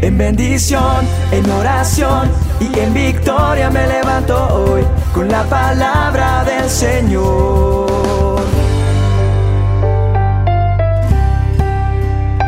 En bendición, en oración y en victoria me levanto hoy con la palabra del Señor.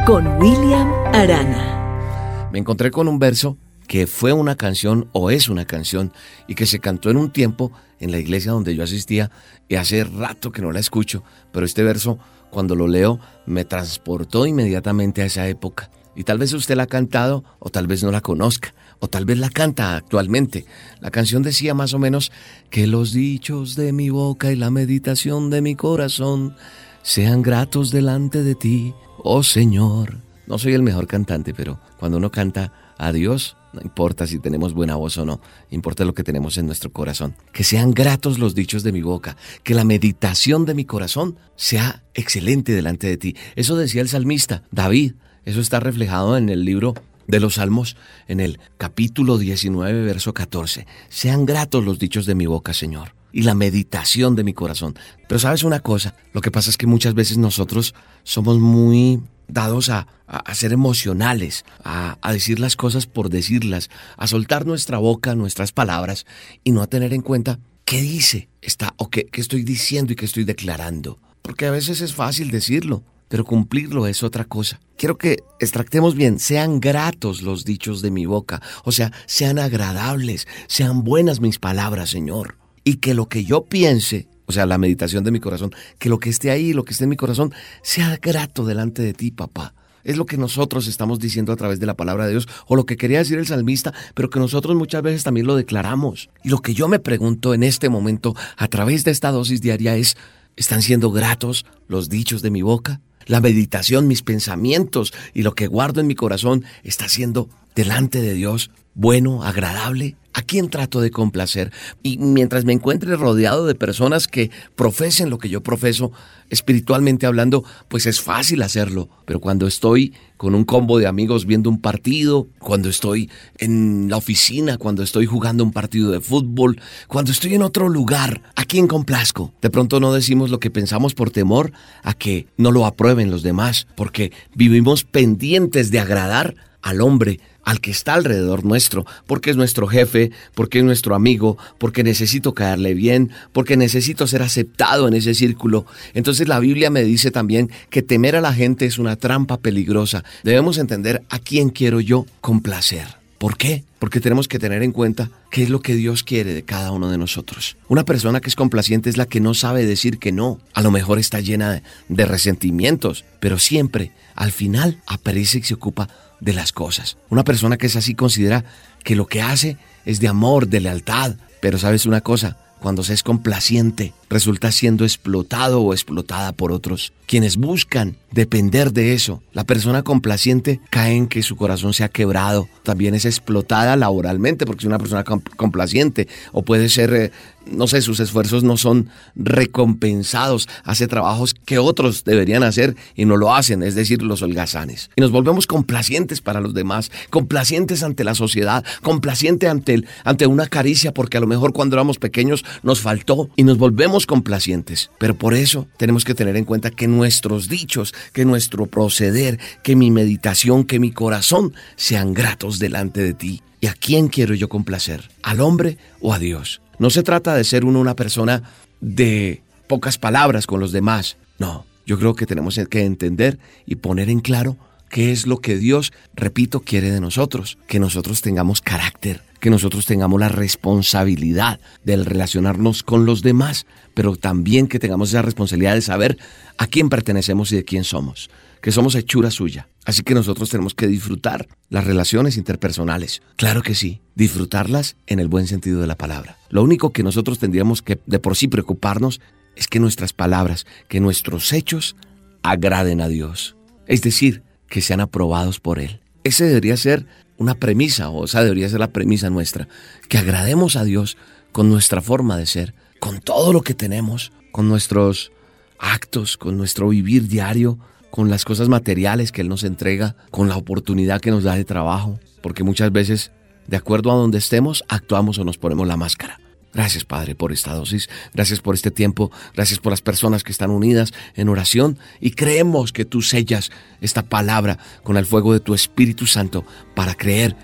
Con William Arana. Me encontré con un verso que fue una canción o es una canción y que se cantó en un tiempo en la iglesia donde yo asistía y hace rato que no la escucho, pero este verso cuando lo leo me transportó inmediatamente a esa época. Y tal vez usted la ha cantado o tal vez no la conozca o tal vez la canta actualmente. La canción decía más o menos que los dichos de mi boca y la meditación de mi corazón sean gratos delante de ti, oh Señor. No soy el mejor cantante, pero cuando uno canta a Dios, no importa si tenemos buena voz o no, importa lo que tenemos en nuestro corazón. Que sean gratos los dichos de mi boca, que la meditación de mi corazón sea excelente delante de ti. Eso decía el salmista David, eso está reflejado en el libro de los Salmos, en el capítulo 19, verso 14. Sean gratos los dichos de mi boca, Señor y la meditación de mi corazón. Pero sabes una cosa, lo que pasa es que muchas veces nosotros somos muy dados a, ser emocionales, a, decir las cosas por decirlas, a soltar nuestra boca, nuestras palabras y no a tener en cuenta qué dice está o qué, qué estoy diciendo y qué estoy declarando. Porque a veces es fácil decirlo, pero cumplirlo es otra cosa. Quiero que extractemos bien, sean gratos los dichos de mi boca, o sea, sean agradables, sean buenas mis palabras, Señor. Y que lo que yo piense o sea, la meditación de mi corazón, que lo que esté ahí, lo que esté en mi corazón, sea grato delante de ti, papá. Es lo que nosotros estamos diciendo a través de la palabra de Dios, o lo que quería decir el salmista, pero que nosotros muchas veces también lo declaramos. Y lo que yo me pregunto en este momento, a través de esta dosis diaria, es, ¿están siendo gratos los dichos de mi boca? La meditación, mis pensamientos y lo que guardo en mi corazón está siendo delante de Dios bueno, agradable? ¿A quién trato de complacer? Y mientras me encuentre rodeado de personas que profesen lo que yo profeso, espiritualmente hablando, pues es fácil hacerlo. Pero cuando estoy con un combo de amigos viendo un partido, cuando estoy en la oficina, cuando estoy jugando un partido de fútbol, cuando estoy en otro lugar, ¿a quién complazco? De pronto no decimos lo que pensamos por temor a que no lo aprueben los demás, porque vivimos pendientes de agradar al hombre al que está alrededor nuestro, porque es nuestro jefe, porque es nuestro amigo, porque necesito caerle bien, porque necesito ser aceptado en ese círculo. Entonces la Biblia me dice también que temer a la gente es una trampa peligrosa. Debemos entender a quién quiero yo complacer. ¿Por qué? Porque tenemos que tener en cuenta qué es lo que Dios quiere de cada uno de nosotros. Una persona que es complaciente es la que no sabe decir que no. A lo mejor está llena de, resentimientos, pero siempre, al final, aparece y se ocupa de las cosas. Una persona que es así considera que lo que hace es de amor, de lealtad. Pero sabes una cosa, cuando se es complaciente, resulta siendo explotado o explotada por otros, quienes buscan depender de eso. La persona complaciente cae en que su corazón se ha quebrado, también es explotada laboralmente porque es una persona complaciente o puede ser eh, no sé, sus esfuerzos no son recompensados, hace trabajos que otros deberían hacer y no lo hacen, es decir, los holgazanes. Y nos volvemos complacientes para los demás, complacientes ante la sociedad, complacientes ante, ante una caricia, porque a lo mejor cuando éramos pequeños nos faltó y nos volvemos complacientes. Pero por eso tenemos que tener en cuenta que nuestros dichos, que nuestro proceder, que mi meditación, que mi corazón sean gratos delante de ti. ¿Y a quién quiero yo complacer? ¿Al hombre o a Dios? No se trata de ser uno una persona de pocas palabras con los demás. No, yo creo que tenemos que entender y poner en claro qué es lo que Dios, repito, quiere de nosotros. Que nosotros tengamos carácter, que nosotros tengamos la responsabilidad de relacionarnos con los demás, pero también que tengamos esa responsabilidad de saber a quién pertenecemos y de quién somos que somos hechura suya. Así que nosotros tenemos que disfrutar las relaciones interpersonales. Claro que sí, disfrutarlas en el buen sentido de la palabra. Lo único que nosotros tendríamos que de por sí preocuparnos es que nuestras palabras, que nuestros hechos agraden a Dios. Es decir, que sean aprobados por Él. Ese debería ser una premisa, o esa debería ser la premisa nuestra, que agrademos a Dios con nuestra forma de ser, con todo lo que tenemos, con nuestros actos, con nuestro vivir diario, con las cosas materiales que Él nos entrega, con la oportunidad que nos da de trabajo, porque muchas veces, de acuerdo a donde estemos, actuamos o nos ponemos la máscara. Gracias, Padre, por esta dosis. Gracias por este tiempo. Gracias por las personas que están unidas en oración. Y creemos que tú sellas esta palabra con el fuego de tu Espíritu Santo para creer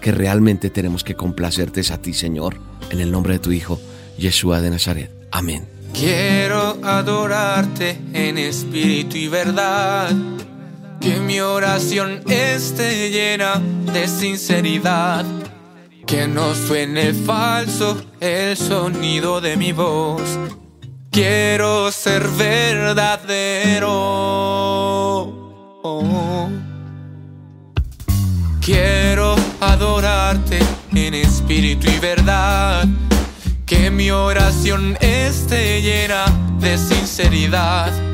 que realmente tenemos que complacerte a ti, Señor. En el nombre de tu Hijo, Yeshua de Nazaret. Amén. Quiero adorarte en espíritu y verdad. Que mi oración esté llena de sinceridad que no suene falso el sonido de mi voz. Quiero ser verdadero. Quiero adorarte en espíritu y verdad. Que mi oración esté llena de sinceridad.